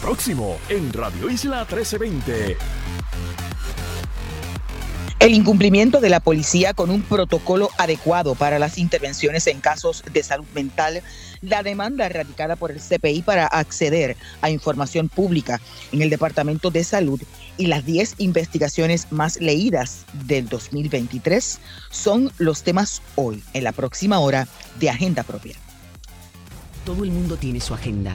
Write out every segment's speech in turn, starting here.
Próximo en Radio Isla 1320. El incumplimiento de la policía con un protocolo adecuado para las intervenciones en casos de salud mental, la demanda radicada por el CPI para acceder a información pública en el Departamento de Salud y las 10 investigaciones más leídas del 2023 son los temas hoy, en la próxima hora de Agenda Propia. Todo el mundo tiene su agenda,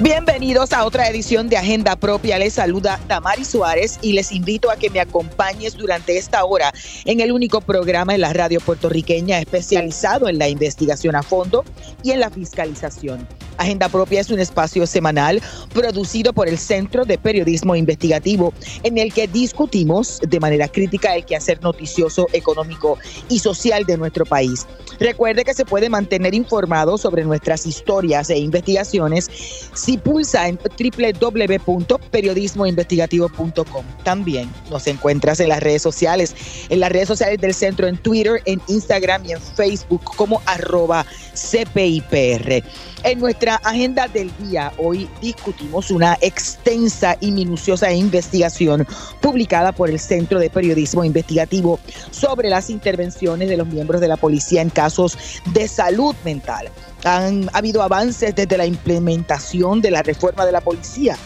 Bienvenidos a otra edición de Agenda Propia. Les saluda Tamari Suárez y les invito a que me acompañes durante esta hora en el único programa en la radio puertorriqueña especializado en la investigación a fondo y en la fiscalización. Agenda Propia es un espacio semanal producido por el Centro de Periodismo Investigativo en el que discutimos de manera crítica el quehacer noticioso, económico y social de nuestro país. Recuerde que se puede mantener informado sobre nuestras historias e investigaciones si pulsa en www.periodismoinvestigativo.com. También nos encuentras en las redes sociales, en las redes sociales del centro, en Twitter, en Instagram y en Facebook como arroba CPIPR. En nuestra agenda del día, hoy discutimos una extensa y minuciosa investigación publicada por el Centro de Periodismo Investigativo sobre las intervenciones de los miembros de la policía en casos de salud mental. Han habido avances desde la implementación de la reforma de la policía.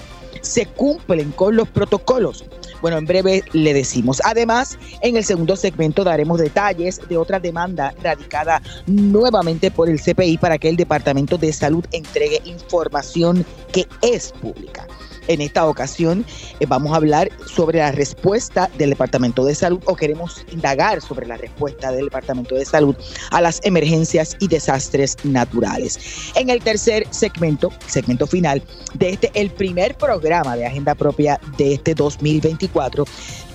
Se cumplen con los protocolos bueno, en breve le decimos. Además, en el segundo segmento daremos detalles de otra demanda radicada nuevamente por el CPI para que el Departamento de Salud entregue información que es pública. En esta ocasión eh, vamos a hablar sobre la respuesta del Departamento de Salud o queremos indagar sobre la respuesta del Departamento de Salud a las emergencias y desastres naturales. En el tercer segmento, segmento final de este, el primer programa de agenda propia de este 2024,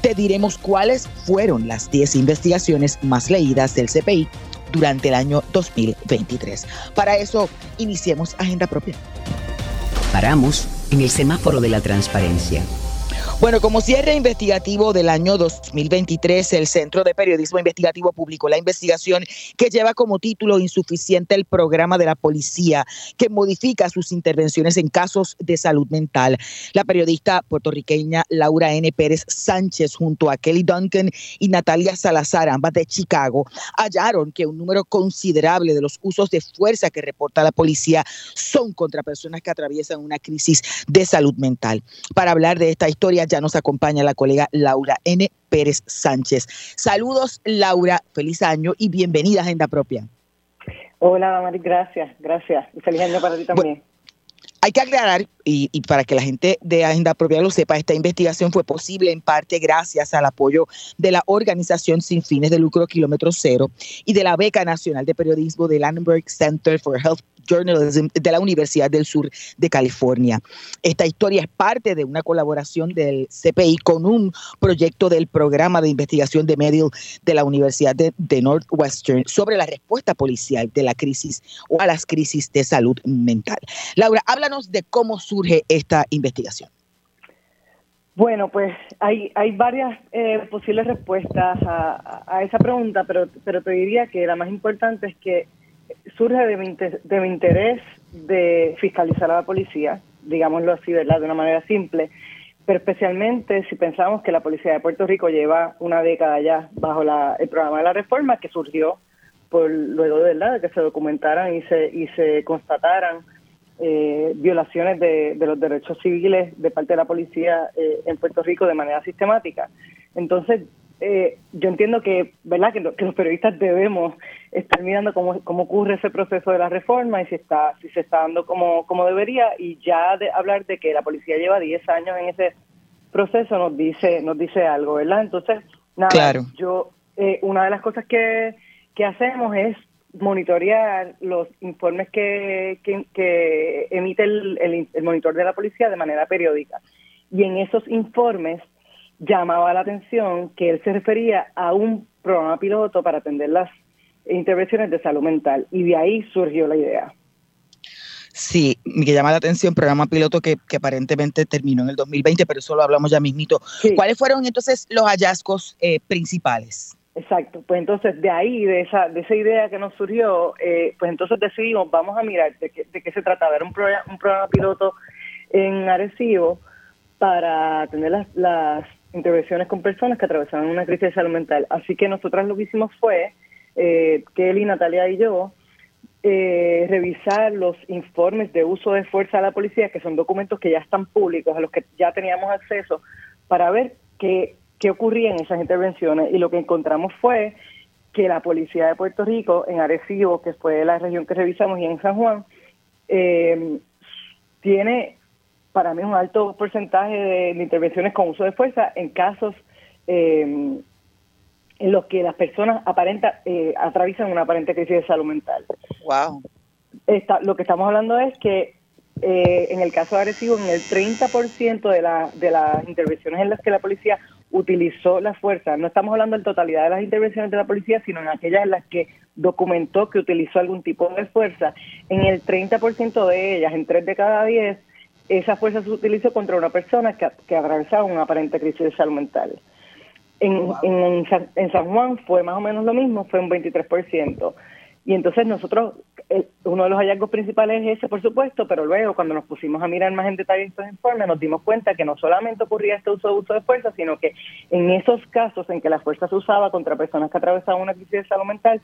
te diremos cuáles fueron las 10 investigaciones más leídas del CPI durante el año 2023. Para eso, iniciemos agenda propia. Paramos en el semáforo de la transparencia. Bueno, como cierre investigativo del año 2023, el Centro de Periodismo Investigativo publicó la investigación que lleva como título insuficiente el programa de la policía que modifica sus intervenciones en casos de salud mental. La periodista puertorriqueña Laura N. Pérez Sánchez junto a Kelly Duncan y Natalia Salazar, ambas de Chicago, hallaron que un número considerable de los usos de fuerza que reporta la policía son contra personas que atraviesan una crisis de salud mental. Para hablar de esta historia ya nos acompaña la colega Laura N. Pérez Sánchez. Saludos, Laura, feliz año y bienvenida a Agenda Propia. Hola, Mari, gracias, gracias. Y feliz año para ti también. Hay que aclarar, y, para que la gente de Agenda Propia lo sepa, esta investigación fue posible en parte gracias al apoyo de la organización sin fines de lucro Kilómetro Cero y de la Beca Nacional de Periodismo del Annenberg Center for Health Journalism de la Universidad del Sur de California. Esta historia es parte de una colaboración del CPI con un proyecto del programa de investigación de Medill de la Universidad de, de Northwestern sobre la respuesta policial de la crisis o a las crisis de salud mental. Laura, de cómo surge esta investigación. Bueno, pues hay, hay varias eh, posibles respuestas a, esa pregunta, pero, pero te diría que la más importante es que surge de mi, de mi interés de fiscalizar a la policía, digámoslo así, ¿verdad? De una manera simple, pero especialmente si pensamos que la policía de Puerto Rico lleva una década ya bajo la, el programa de la reforma que surgió por luego verdad de que se documentaran y se y se constataran eh, violaciones de, de, los derechos civiles de parte de la policía eh, en Puerto Rico de manera sistemática. Entonces, eh, yo entiendo que, ¿verdad? Que, los periodistas debemos estar mirando cómo, cómo ocurre ese proceso de la reforma y si está si se está dando como, como debería y ya de hablar de que la policía lleva 10 años en ese proceso nos dice nos dice algo, ¿verdad? Entonces, nada, yo eh, una de las cosas que, que hacemos es monitorear los informes que, que, emite el, el monitor de la policía de manera periódica. Y en esos informes llamaba la atención que él se refería a un programa piloto para atender las intervenciones de salud mental y de ahí surgió la idea. Sí, me llama la atención, programa piloto que, aparentemente terminó en el 2020, pero eso lo hablamos ya mismito. ¿Cuáles fueron entonces los hallazgos eh, principales? Exacto, pues entonces de ahí, de esa, de esa idea que nos surgió, eh, pues entonces decidimos, vamos a mirar de qué, de qué se trataba. Era un programa, un programa piloto en Arecibo para tener las, las intervenciones con personas que atravesaban una crisis de salud mental. Así que nosotras lo que hicimos fue, eh, Kelly, Natalia y yo, eh, revisar los informes de uso de fuerza de la policía, que son documentos que ya están públicos, a los que ya teníamos acceso, para ver qué, qué ocurría en esas intervenciones. Y lo que encontramos fue que la policía de Puerto Rico, en Arecibo, que fue la región que revisamos, y en San Juan, eh, tiene para mí un alto porcentaje de, intervenciones con uso de fuerza en casos eh, en los que las personas aparenta, eh, atraviesan una aparente crisis de salud mental. Wow. lo que estamos hablando es que eh, en el caso de agresivo, en el 30% de, la, de las intervenciones en las que la policía utilizó la fuerza, no estamos hablando en totalidad de las intervenciones de la policía, sino en aquellas en las que documentó que utilizó algún tipo de fuerza, en el 30% de ellas, en 3 de cada 10, esa fuerza se utilizó contra una persona que, que atravesaba una aparente crisis de salud mental. En, en, en, San Juan fue más o menos lo mismo, fue un 23%. Y entonces nosotros, uno de los hallazgos principales es ese, por supuesto, pero luego cuando nos pusimos a mirar más en detalle estos informes, nos dimos cuenta que no solamente ocurría este uso uso de fuerza, sino que en esos casos en que la fuerza se usaba contra personas que atravesaban una crisis de salud mental,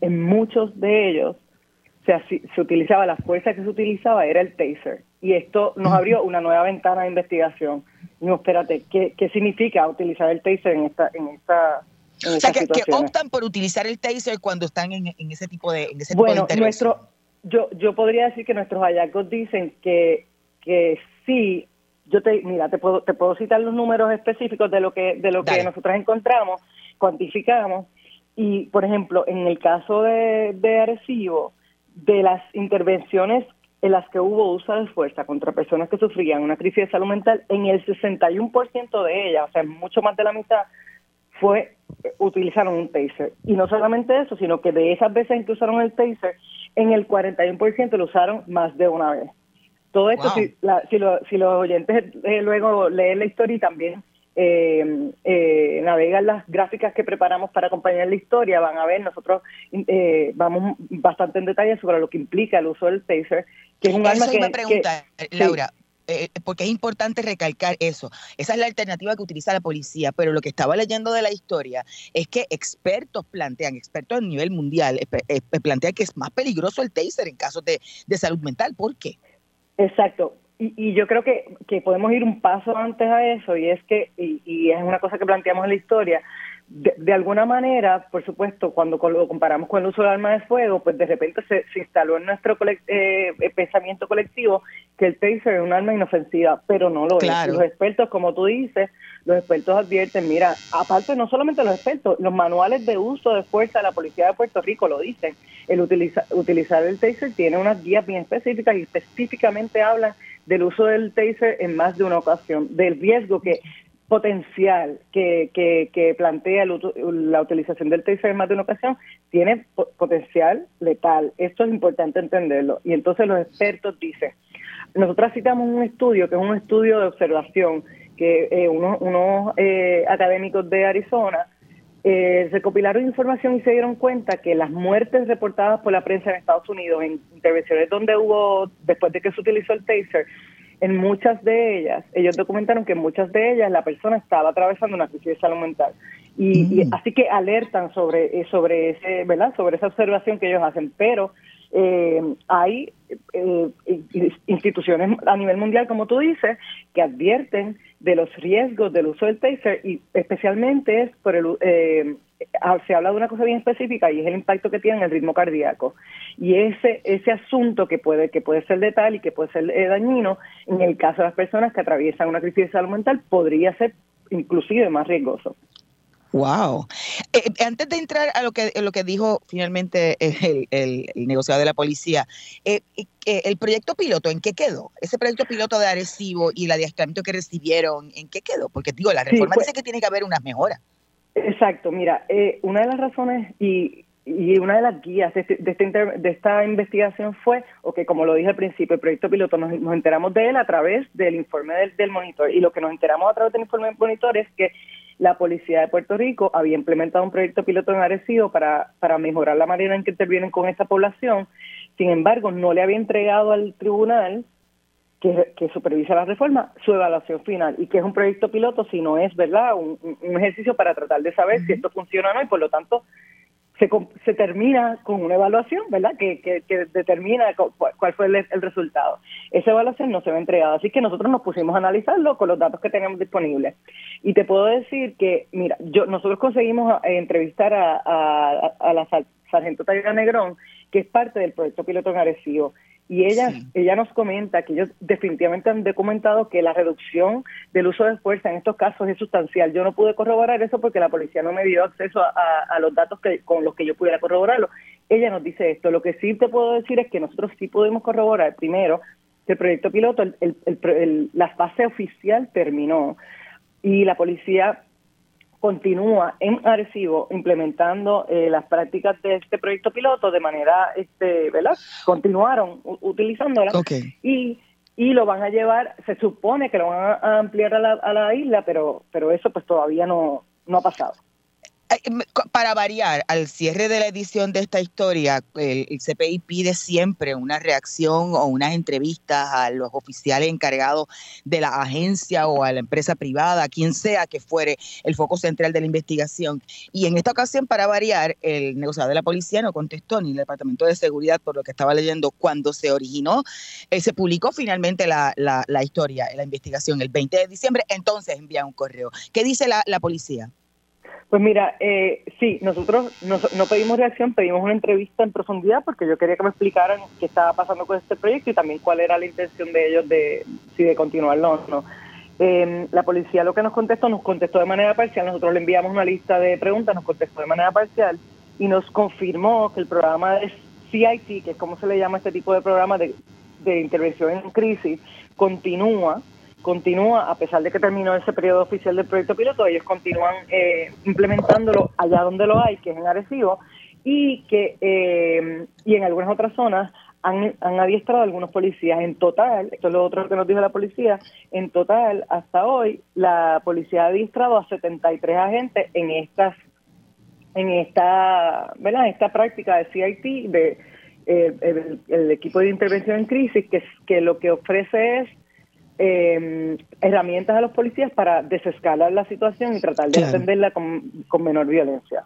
en muchos de ellos se, se utilizaba, la fuerza que se utilizaba era el taser. Y esto nos abrió una nueva ventana de investigación no, espérate, ¿qué, ¿qué, significa utilizar el taser en esta, en esta o sea, que, optan por utilizar el taser cuando están en, ese tipo de, en ese bueno, nuestro, yo, yo podría decir que nuestros hallazgos dicen que, que sí, yo te, mira, te puedo, te puedo citar los números específicos de lo que, de lo que nosotros encontramos, cuantificamos, y por ejemplo, en el caso de, de Arecibo, de las intervenciones en las que hubo uso de fuerza contra personas que sufrían una crisis de salud mental, en el 61% de ellas, o sea, mucho más de la mitad, fue eh, utilizaron un taser. Y no solamente eso, sino que de esas veces en que usaron el taser, en el 41% lo usaron más de una vez. Todo esto, si, si, los oyentes eh, luego leen la historia y también eh, eh, navegan las gráficas que preparamos para acompañar la historia, van a ver, nosotros eh, vamos bastante en detalle sobre lo que implica el uso del taser, que es un arma que... me pregunta, Laura. Eh, porque es importante recalcar eso. Esa es la alternativa que utiliza la policía, pero lo que estaba leyendo de la historia es que expertos plantean, expertos a nivel mundial, plantean que es más peligroso el taser en casos de, salud mental. ¿Por qué? Exacto. Y, yo creo que, que, podemos ir un paso antes a eso, y es que, y, es una cosa que planteamos en la historia, de, alguna manera, por supuesto, cuando lo comparamos con el uso del arma de fuego, pues de repente se, instaló en nuestro eh, pensamiento colectivo que el taser es un arma inofensiva, pero no lo es. Los expertos, como tú dices, los expertos advierten, mira, aparte no solamente los expertos, los manuales de uso de fuerza de la Policía de Puerto Rico lo dicen. El utilizar el taser tiene unas guías bien específicas y específicamente hablan del uso del taser en más de una ocasión, del riesgo que potencial que, que, plantea la utilización del taser en más de una ocasión, tiene potencial letal. Esto es importante entenderlo. Y entonces los expertos dicen, nosotros citamos un estudio que es un estudio de observación que eh, unos, unos eh, académicos de Arizona eh, recopilaron información y se dieron cuenta que las muertes reportadas por la prensa en Estados Unidos en intervenciones donde hubo, después de que se utilizó el taser, en muchas de ellas, ellos documentaron que en muchas de ellas la persona estaba atravesando una crisis de salud mental. Y, mm. así que alertan sobre, eh, sobre, ese, ¿verdad? sobre esa observación que ellos hacen. Pero eh, hay eh, instituciones a nivel mundial, como tú dices, que advierten de los riesgos del uso del taser y especialmente es por el eh, se habla de una cosa bien específica y es el impacto que tiene en el ritmo cardíaco y ese ese asunto que puede que puede ser letal y que puede ser eh, dañino en el caso de las personas que atraviesan una crisis de salud mental podría ser inclusive más riesgoso. Wow. Eh, eh, antes de entrar a lo que, lo que dijo finalmente el, el, negociador de la policía, eh, el proyecto piloto, ¿en qué quedó? Ese proyecto piloto de Arecibo y el adiestramiento que recibieron, ¿en qué quedó? Porque digo, la reforma pues dice que tiene que haber unas mejoras. Exacto, mira, una de las razones, y, y una de las guías de, este, de, esta investigación fue, o que como lo dije al principio, el proyecto piloto, nos, enteramos de él a través del informe del, monitor. Y lo que nos enteramos a través del informe del monitor es que la policía de Puerto Rico había implementado un proyecto piloto en para, para mejorar la manera en que intervienen con esta población. Sin embargo, no le había entregado al tribunal que, supervisa la reforma su evaluación final y que es un proyecto piloto si no es verdad un, ejercicio para tratar de saber si esto funciona o no y por lo tanto se, se termina con una evaluación, ¿verdad? Que, que, determina cuál fue el, resultado. Esa evaluación no se ve entregada, así que nosotros nos pusimos a analizarlo con los datos que tenemos disponibles. Y te puedo decir que, mira, yo nosotros conseguimos eh, entrevistar a, a, a la sargento Taylor Negrón, que es parte del proyecto piloto en Arecibo y ella, ella nos comenta que ellos definitivamente han documentado que la reducción del uso de fuerza en estos casos es sustancial. Yo no pude corroborar eso porque la policía no me dio acceso a, los datos que, con los que yo pudiera corroborarlo. Ella nos dice esto. Lo que sí te puedo decir es que nosotros sí podemos corroborar, primero, que el proyecto piloto, la fase oficial terminó y la policía continúa en Arecibo implementando eh, las prácticas de este proyecto piloto de manera, este, ¿verdad? Continuaron utilizándolas y y lo van a llevar, se supone que lo van a ampliar a la, a la isla, pero pero eso pues todavía no no ha pasado. Para variar, al cierre de la edición de esta historia, el, CPI pide siempre una reacción o unas entrevistas a los oficiales encargados de la agencia o a la empresa privada, quien sea que fuere el foco central de la investigación. Y en esta ocasión, para variar, el negociador de la policía no contestó ni el Departamento de Seguridad, por lo que estaba leyendo, cuando se originó, eh, se publicó finalmente la, la, historia, la investigación el 20 de diciembre, entonces envía un correo. ¿Qué dice la, la policía? Pues mira, eh, sí, nosotros no, pedimos reacción, pedimos una entrevista en profundidad porque yo quería que me explicaran qué estaba pasando con este proyecto y también cuál era la intención de ellos de si de continuarlo o no. Eh, la policía lo que nos contestó, nos contestó de manera parcial, nosotros le enviamos una lista de preguntas, nos contestó de manera parcial y nos confirmó que el programa de CIT, que es como se le llama este tipo de programa de, de intervención en crisis, continúa continúa, a pesar de que terminó ese periodo oficial del proyecto piloto, ellos continúan eh, implementándolo allá donde lo hay, que es en Arecibo, y que eh, y en algunas otras zonas han, han adiestrado algunos policías. En total, esto es lo otro que nos dijo la policía, en total, hasta hoy, la policía ha adiestrado a 73 agentes en estas en esta, ¿verdad? esta práctica de CIT, de eh, el, equipo de intervención en crisis, que, que lo que ofrece es eh, herramientas a los policías para desescalar la situación y tratar de atenderla con, menor violencia.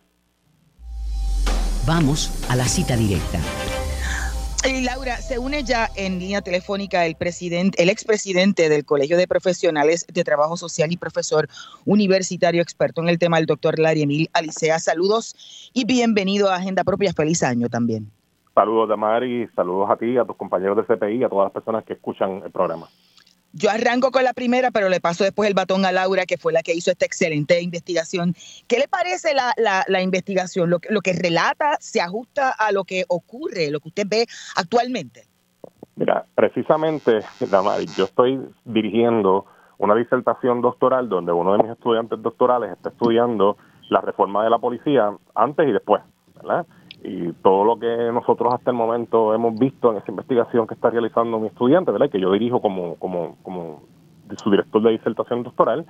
Vamos a la cita directa. Laura, se une ya en línea telefónica el presidente, el expresidente del Colegio de Profesionales de Trabajo Social y profesor universitario experto en el tema, el doctor Larry Emil Alicea. Saludos y bienvenido a Agenda Propia. Feliz año también. Saludos, Damari, saludos a ti, a tus compañeros del CPI, a todas las personas que escuchan el programa. Yo arranco con la primera, pero le paso después el batón a Laura, que fue la que hizo esta excelente investigación. ¿Qué le parece la, la, investigación? Lo, lo, que relata se ajusta a lo que ocurre, lo que usted ve actualmente? Mira, precisamente, Damari, yo estoy dirigiendo una disertación doctoral donde uno de mis estudiantes doctorales está estudiando la reforma de la policía antes y después, ¿verdad? Y todo lo que nosotros hasta el momento hemos visto en esa investigación que está realizando mi estudiante, ¿verdad? que yo dirijo como, como, como su director de disertación doctoral,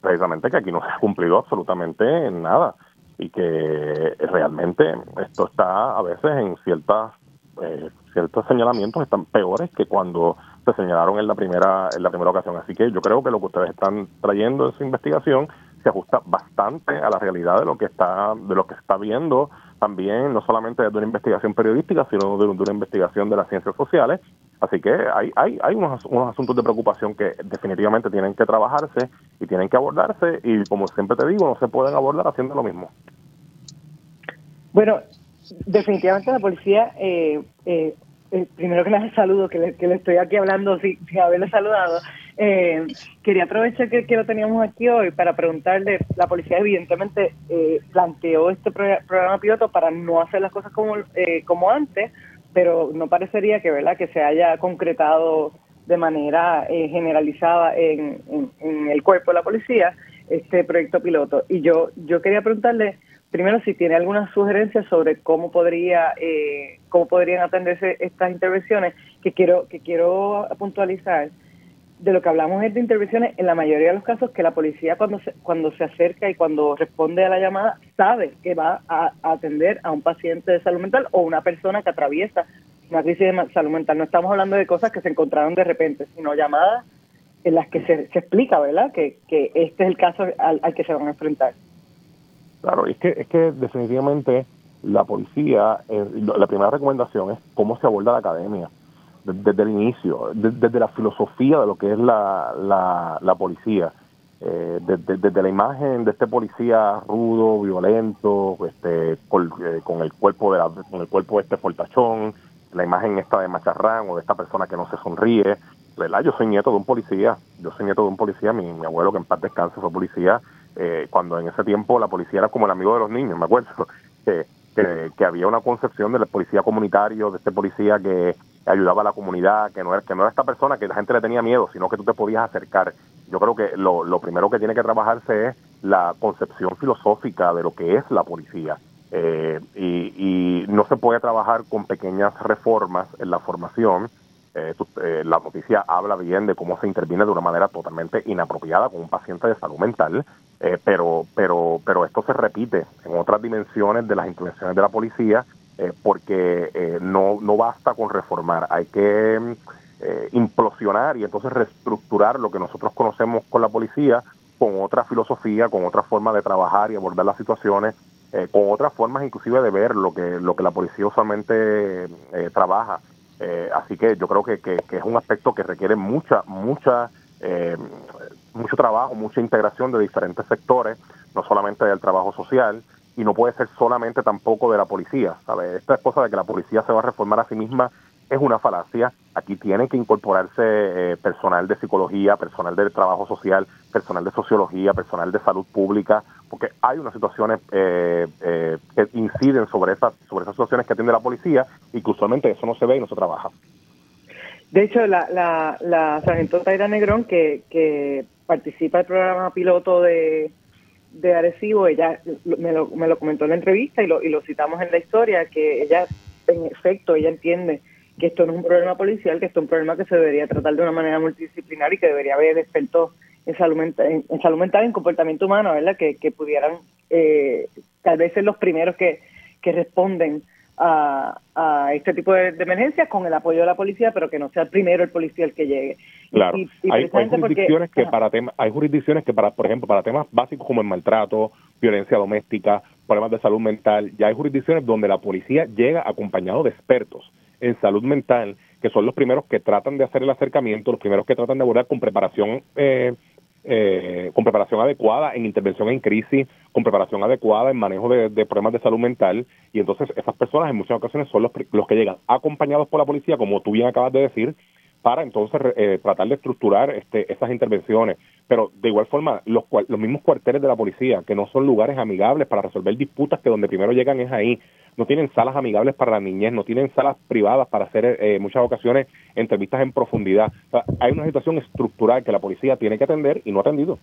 precisamente que aquí no se ha cumplido absolutamente nada y que realmente esto está a veces en ciertas eh, ciertos señalamientos están peores que cuando se señalaron en la primera en la primera ocasión así que yo creo que lo que ustedes están trayendo en su investigación se ajusta bastante a la realidad de lo que está de lo que está viendo también no solamente de una investigación periodística sino de, una investigación de las ciencias sociales. Así que hay hay, hay unos, unos asuntos de preocupación que definitivamente tienen que trabajarse y tienen que abordarse y como siempre te digo no se pueden abordar haciendo lo mismo. Bueno definitivamente la policía eh, eh, eh, primero que nada saludo que le, que le estoy aquí hablando sin haberle saludado eh, quería aprovechar que, lo teníamos aquí hoy para preguntarle, la policía evidentemente eh, planteó este programa piloto para no hacer las cosas como, eh, como antes, pero no parecería que, ¿verdad? que se haya concretado de manera eh, generalizada en, en, el cuerpo de la policía este proyecto piloto. Y yo, yo quería preguntarle primero si tiene alguna sugerencia sobre cómo podría eh, cómo podrían atenderse estas intervenciones que quiero que quiero puntualizar de lo que hablamos es de intervenciones en la mayoría de los casos que la policía cuando se, cuando se acerca y cuando responde a la llamada sabe que va a, atender a un paciente de salud mental o una persona que atraviesa una crisis de salud mental. No estamos hablando de cosas que se encontraron de repente, sino llamadas en las que se, explica, ¿verdad?, que, que este es el caso al, que se van a enfrentar. Claro, es que, es que definitivamente la policía, eh, la primera recomendación es cómo se aborda la academia desde, el inicio, desde, la filosofía de lo que es la, la, policía, eh, desde, la imagen de este policía rudo, violento, este, con, eh, con el cuerpo de la, con el cuerpo de este fortachón, la imagen esta de macharrán o de esta persona que no se sonríe, ¿verdad? Yo soy nieto de un policía, yo soy nieto de un policía, mi, mi abuelo que en paz descanse fue policía, eh, cuando en ese tiempo la policía era como el amigo de los niños, me acuerdo, que, que, que había una concepción del policía comunitario, de este policía que ayudaba a la comunidad, que no era, que no era esta persona que la gente le tenía miedo, sino que tú te podías acercar. Yo creo que lo, lo primero que tiene que trabajarse es la concepción filosófica de lo que es la policía. Eh, y, y, no se puede trabajar con pequeñas reformas en la formación. Eh, eh, la noticia habla bien de cómo se interviene de una manera totalmente inapropiada con un paciente de salud mental, pero, pero, pero esto se repite en otras dimensiones de las intervenciones de la policía eh, porque eh, no, no basta con reformar, hay que eh, implosionar y entonces reestructurar lo que nosotros conocemos con la policía con otra filosofía, con otra forma de trabajar y abordar las situaciones, con otras formas inclusive de ver lo que, lo que la policía usualmente trabaja. así que yo creo que, que, que, es un aspecto que requiere mucha, mucha, mucho trabajo, mucha integración de diferentes sectores, no solamente del trabajo social, y no puede ser solamente tampoco de la policía. ¿sabes? Esta cosa de que la policía se va a reformar a sí misma es una falacia. Aquí tiene que incorporarse eh, personal de psicología, personal de trabajo social, personal de sociología, personal de salud pública, porque hay unas situaciones eh, eh, que inciden sobre esas, sobre esas situaciones que atiende la policía y que usualmente eso no se ve y no se trabaja. De hecho, la, la, la sargento Taira Negrón, que, que participa del programa piloto de de Arecibo, ella me lo, me lo comentó en la entrevista y lo, y lo citamos en la historia, que ella, en efecto, ella entiende que esto no es un problema policial, que esto es un problema que se debería tratar de una manera multidisciplinar y que debería haber expertos en salud mental, en, salud mental, en comportamiento humano, ¿verdad? Que, que pudieran eh, tal vez ser los primeros que, que responden a, a este tipo de, emergencias con el apoyo de la policía, pero que no sea el primero el policía el que llegue. Claro, hay, jurisdicciones que para temas, hay jurisdicciones que para, por ejemplo, para temas básicos como el maltrato, violencia doméstica, problemas de salud mental, ya hay jurisdicciones donde la policía llega acompañado de expertos en salud mental, que son los primeros que tratan de hacer el acercamiento, los primeros que tratan de abordar con preparación eh, eh, con preparación adecuada en intervención en crisis, con preparación adecuada en manejo de, problemas de salud mental. Y entonces esas personas en muchas ocasiones son los, los que llegan acompañados por la policía, como tú bien acabas de decir, para entonces eh, tratar de estructurar este, intervenciones. Pero de igual forma, los, los mismos cuarteles de la policía, que no son lugares amigables para resolver disputas, que donde primero llegan es ahí, no tienen salas amigables para la niñez, no tienen salas privadas para hacer eh, en muchas ocasiones entrevistas en profundidad. hay una situación estructural que la policía tiene que atender y no ha atendido.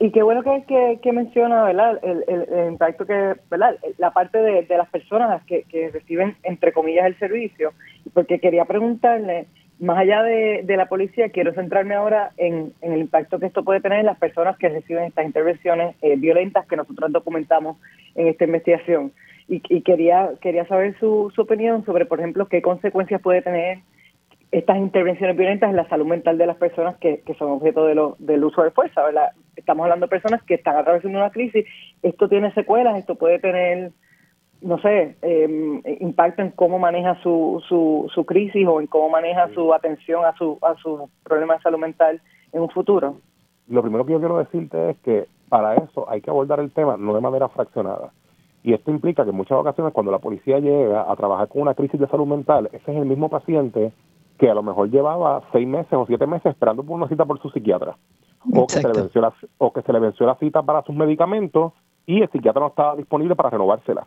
Y, qué bueno que, que, menciona ¿verdad? El, impacto que, ¿verdad? la parte de, las personas que, que reciben, entre comillas, el servicio, porque quería preguntarle, más allá de, la policía, quiero centrarme ahora en, el impacto que esto puede tener en las personas que reciben estas intervenciones eh, violentas que nosotros documentamos en esta investigación. Y, y quería, quería saber su, su opinión sobre, por ejemplo, qué consecuencias puede tener estas intervenciones violentas en la salud mental de las personas que, que son objeto de lo, del uso de fuerza. ¿verdad? Estamos hablando de personas que están atravesando una crisis. Esto tiene secuelas, esto puede tener, no sé, eh, impacto en cómo maneja su, su, su crisis o en cómo maneja su atención a su, a su problema de salud mental en un futuro. Lo primero que yo quiero decirte es que para eso hay que abordar el tema no de manera fraccionada. Y esto implica que en muchas ocasiones cuando la policía llega a trabajar con una crisis de salud mental, ese es el mismo paciente que a lo mejor llevaba seis meses o siete meses esperando por una cita por su psiquiatra. O que, se le venció la, o que se le venció la cita para sus medicamentos y el psiquiatra no estaba disponible para renovársela.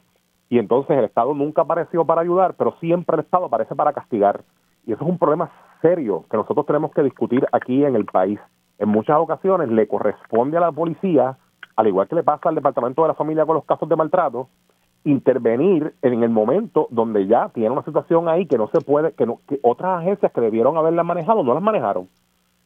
Y entonces el Estado nunca apareció para ayudar, pero siempre el Estado aparece para castigar. Y eso es un problema serio que nosotros tenemos que discutir aquí en el país. En muchas ocasiones le corresponde a la policía al igual que le pasa al Departamento de la Familia con los casos de maltrato, intervenir en el momento donde ya tiene una situación ahí que no se puede, que, que otras agencias que debieron haberla manejado no las manejaron.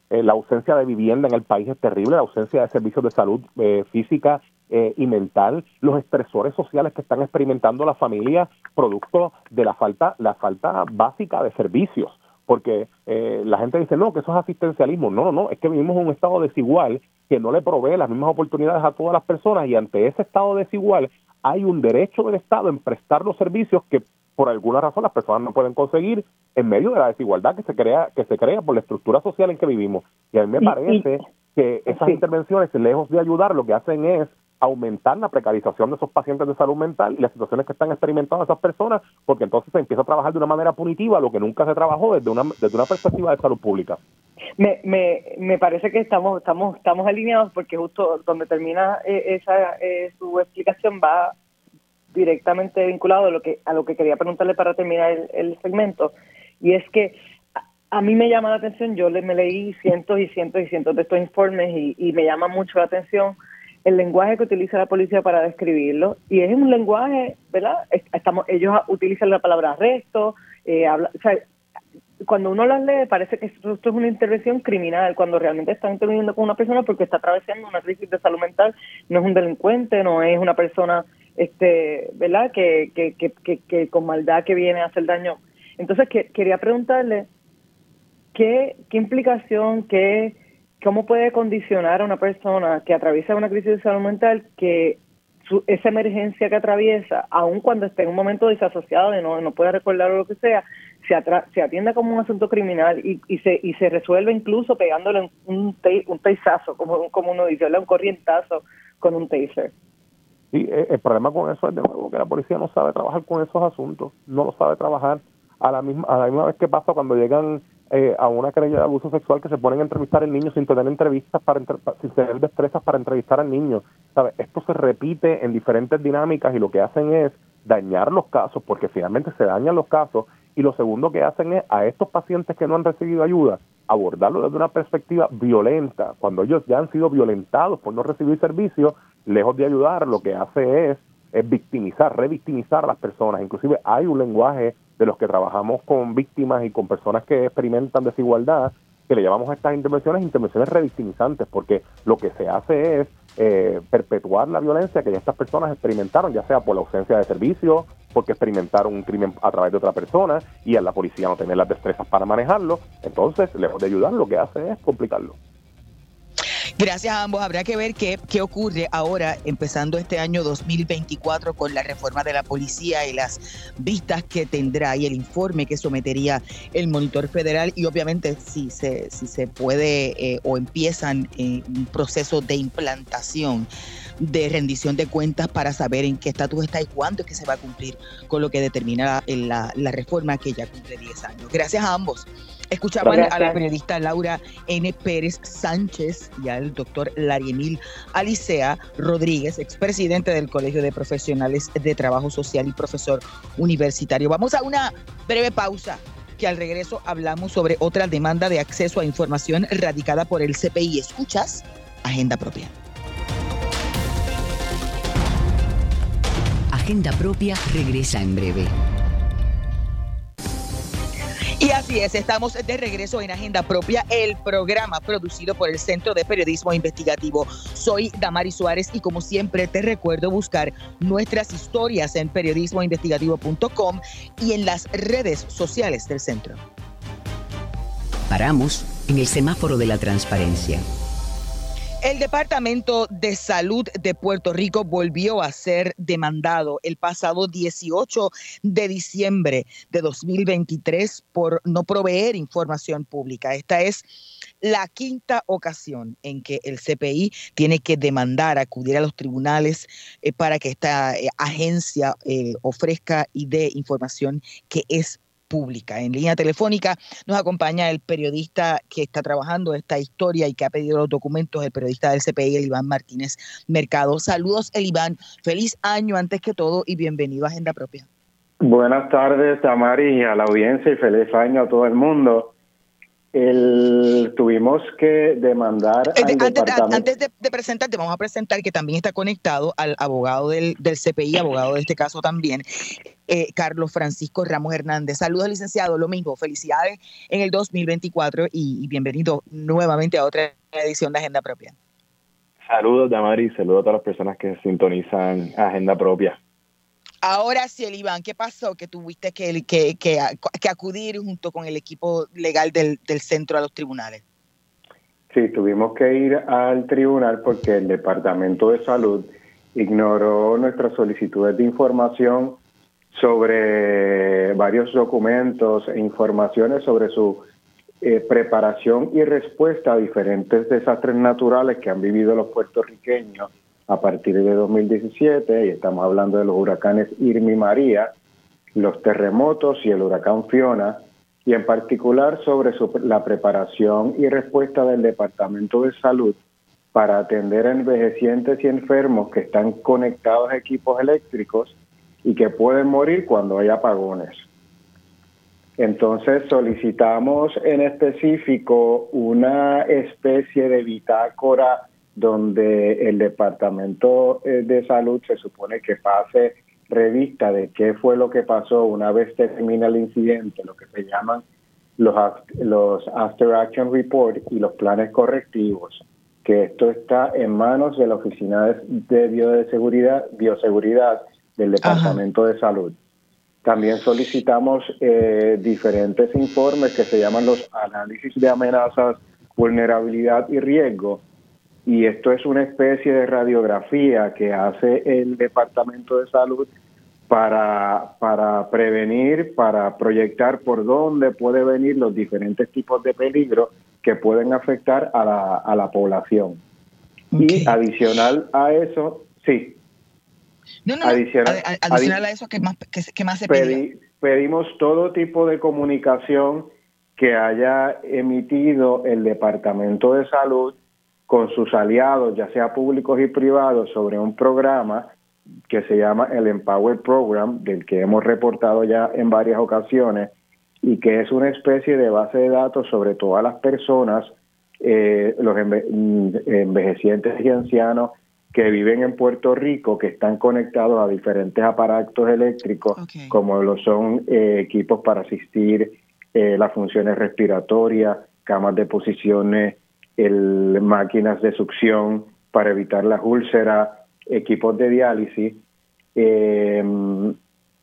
Eh, la ausencia de vivienda en el país es terrible, la ausencia de servicios de salud eh, física eh, y mental, los estresores sociales que están experimentando las familias producto de la falta, la falta básica de servicios porque la gente dice, no, que eso es asistencialismo. No, no, no, es que vivimos en un estado desigual que no le provee las mismas oportunidades a todas las personas y ante ese estado desigual hay un derecho del Estado en prestar los servicios que por alguna razón las personas no pueden conseguir en medio de la desigualdad que se crea que se crea por la estructura social en que vivimos. Y a mí me parece que esas intervenciones, lejos de ayudar, lo que hacen es aumentar la precarización de esos pacientes de salud mental y las situaciones que están experimentando esas personas, porque entonces se empieza a trabajar de una manera punitiva, lo que nunca se trabajó desde una, desde una perspectiva de salud pública. Me, me, me parece que estamos estamos estamos alineados porque justo donde termina eh, esa eh, su explicación va directamente vinculado a lo que a lo que quería preguntarle para terminar el, segmento y es que a, mí me llama la atención yo le, me leí cientos y cientos y cientos de estos informes y, y me llama mucho la atención el lenguaje que utiliza la policía para describirlo y es un lenguaje verdad estamos ellos utilizan la palabra arresto eh, habla, o sea, cuando uno las lee parece que esto, es una intervención criminal, cuando realmente están interviniendo con una persona porque está atravesando una crisis de salud mental, no es un delincuente, no es una persona, este, ¿verdad?, que, que, que, que, con maldad que viene a hacer daño. Entonces, que, quería preguntarle, ¿qué, qué implicación, qué, cómo puede condicionar a una persona que atraviesa una crisis de salud mental que esa emergencia que atraviesa, aun cuando esté en un momento desasociado de no, no puede recordar o lo que sea, se, se atienda como un asunto criminal y, y, se, y se resuelve incluso pegándole un, te, un teizazo, como, como uno dice, un corrientazo con un taser. Sí, eh, el problema con eso es de nuevo que la policía no sabe trabajar con esos asuntos, no lo sabe trabajar a la misma, a la misma vez que pasa cuando llegan eh, a una querella de abuso sexual que se ponen a entrevistar al niño sin tener entrevistas para sin tener destrezas para entrevistar al niño. ¿Sabe? Esto se repite en diferentes dinámicas y lo que hacen es dañar los casos porque finalmente se dañan los casos y lo segundo que hacen es a estos pacientes que no han recibido ayuda abordarlo desde una perspectiva violenta cuando ellos ya han sido violentados por no recibir servicio lejos de ayudar lo que hace es, es victimizar, revictimizar a las personas inclusive hay un lenguaje de los que trabajamos con víctimas y con personas que experimentan desigualdad, que le llamamos a estas intervenciones intervenciones revictimizantes, porque lo que se hace es eh, perpetuar la violencia que estas personas experimentaron, ya sea por la ausencia de servicio, porque experimentaron un crimen a través de otra persona y a la policía no tener las destrezas para manejarlo. Entonces, lejos de ayudar, lo que hace es complicarlo. Gracias a ambos. Habrá que ver qué, qué ocurre ahora, empezando este año 2024 con la reforma de la policía y las vistas que tendrá y el informe que sometería el monitor federal y obviamente si se, si se puede eh, o empiezan eh, un proceso de implantación de rendición de cuentas para saber en qué estatus está y cuándo es que se va a cumplir con lo que determina la, la reforma que ya cumple 10 años. Gracias a ambos. Escuchaban a la periodista Laura N. Pérez Sánchez y al doctor Larienil Alicea Rodríguez, expresidente del Colegio de Profesionales de Trabajo Social y profesor universitario. Vamos a una breve pausa que al regreso hablamos sobre otra demanda de acceso a información radicada por el CPI. ¿Escuchas? Agenda propia. Agenda propia regresa en breve. Y así es, estamos de regreso en Agenda Propia, el programa producido por el Centro de Periodismo Investigativo. Soy Damari Suárez y como siempre te recuerdo buscar nuestras historias en periodismoinvestigativo.com y en las redes sociales del centro. Paramos en el semáforo de la transparencia. El Departamento de Salud de Puerto Rico volvió a ser demandado el pasado 18 de diciembre de 2023 por no proveer información pública. Esta es la quinta ocasión en que el CPI tiene que demandar, acudir a los tribunales eh, para que esta eh, agencia eh, ofrezca y dé información que es pública. En línea telefónica nos acompaña el periodista que está trabajando esta historia y que ha pedido los documentos, el periodista del CPI, el Iván Martínez Mercado. Saludos, el Iván. Feliz año antes que todo y bienvenido a Agenda Propia. Buenas tardes, Tamari, a la audiencia y feliz año a todo el mundo. El, tuvimos que demandar Eh, al Antes, departamento. antes de, de presentarte, vamos a presentar que también está conectado al abogado del, del CPI, abogado de este caso también, eh, Carlos Francisco Ramos Hernández. Saludos, licenciado. Lo mismo, felicidades en el 2024 y, y bienvenido nuevamente a otra edición de Agenda Propia. Saludos, Damari, saludos a todas las personas que sintonizan Agenda Propia. Ahora sí, el Iván, ¿qué pasó? Que tuviste que, acudir junto con el equipo legal del, del centro a los tribunales. Sí, tuvimos que ir al tribunal porque el Departamento de Salud ignoró nuestras solicitudes de información sobre varios documentos e informaciones sobre su eh, preparación y respuesta a diferentes desastres naturales que han vivido los puertorriqueños a partir de 2017, y estamos hablando de los huracanes Irma y María, los terremotos y el huracán Fiona, y en particular sobre la preparación y respuesta del Departamento de Salud para atender a envejecientes y enfermos que están conectados a equipos eléctricos y que pueden morir cuando hay apagones. Entonces solicitamos en específico una especie de bitácora donde el Departamento eh, de Salud se supone que pase revista de qué fue lo que pasó una vez termina el incidente, lo que se llaman los, los After Action Report y los planes correctivos, que esto está en manos de la Oficina de, de Bioseguridad, Bioseguridad del Departamento de Salud. También solicitamos eh, diferentes informes que se llaman los análisis de amenazas, vulnerabilidad y riesgo. Y esto es una especie de radiografía que hace el Departamento de Salud para, para prevenir, para proyectar por dónde puede venir los diferentes tipos de peligros que pueden afectar a la, a la población. Y adicional a eso, sí, No, no, no. Adicional- Adi- adicional adi- a eso, ¿qué más, qué más se? Pedi- pedimos todo tipo de comunicación que haya emitido el Departamento de Salud con sus aliados, ya sea públicos y privados, sobre un programa que se llama el Empower Program, del que hemos reportado ya en varias ocasiones, y que es una especie de base de datos sobre todas las personas, eh, los enve- mm, envejecientes y ancianos que viven en Puerto Rico, que están conectados a diferentes aparatos eléctricos, como lo son eh, equipos para asistir eh, las funciones respiratorias, camas de posiciones, el, máquinas de succión para evitar las úlceras, equipos de diálisis. Eh,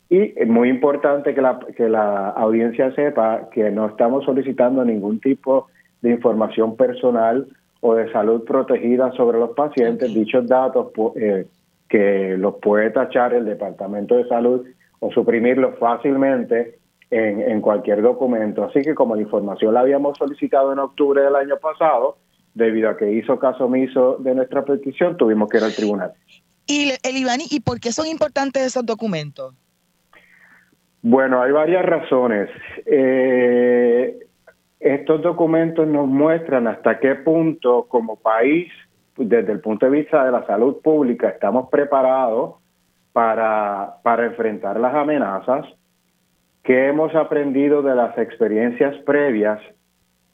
y es muy importante que la, que la audiencia sepa que no estamos solicitando ningún tipo de información personal o de salud protegida sobre los pacientes. Dichos datos eh, que los puede tachar el Departamento de Salud o suprimirlos fácilmente en, en cualquier documento. Así que como la información la habíamos solicitado en octubre del año pasado, debido a que hizo caso omiso de nuestra petición, tuvimos que ir al tribunal. Y el Ivani, ¿y por qué son importantes esos documentos? Bueno, hay varias razones. Eh, estos documentos nos muestran hasta qué punto como país, desde el punto de vista de la salud pública, estamos preparados para, para enfrentar las amenazas, qué hemos aprendido de las experiencias previas,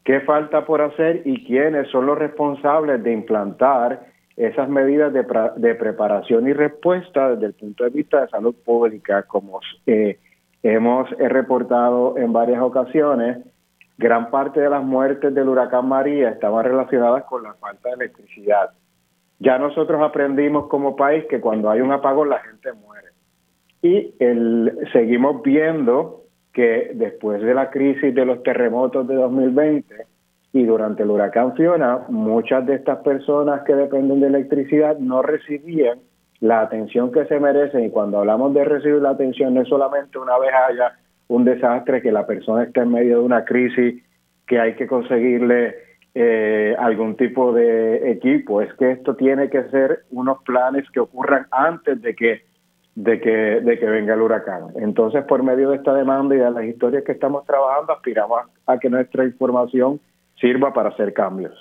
qué falta por hacer y quiénes son los responsables de implantar esas medidas de, preparación y respuesta desde el punto de vista de salud pública, como eh, hemos reportado en varias ocasiones, gran parte de las muertes del huracán María estaban relacionadas con la falta de electricidad. Ya nosotros aprendimos como país que cuando hay un apagón la gente muere. Y el, seguimos viendo que después de la crisis de los terremotos de 2020 y durante el huracán Fiona, muchas de estas personas que dependen de electricidad no recibían la atención que se merecen. Y cuando hablamos de recibir la atención, no es solamente una vez haya un desastre, que la persona está en medio de una crisis, que hay que conseguirle eh, algún tipo de equipo. Es que esto tiene que ser unos planes que ocurran antes de que de que de que venga el huracán. Entonces, por medio de esta demanda y de las historias que estamos trabajando, aspiramos a, que nuestra información sirva para hacer cambios.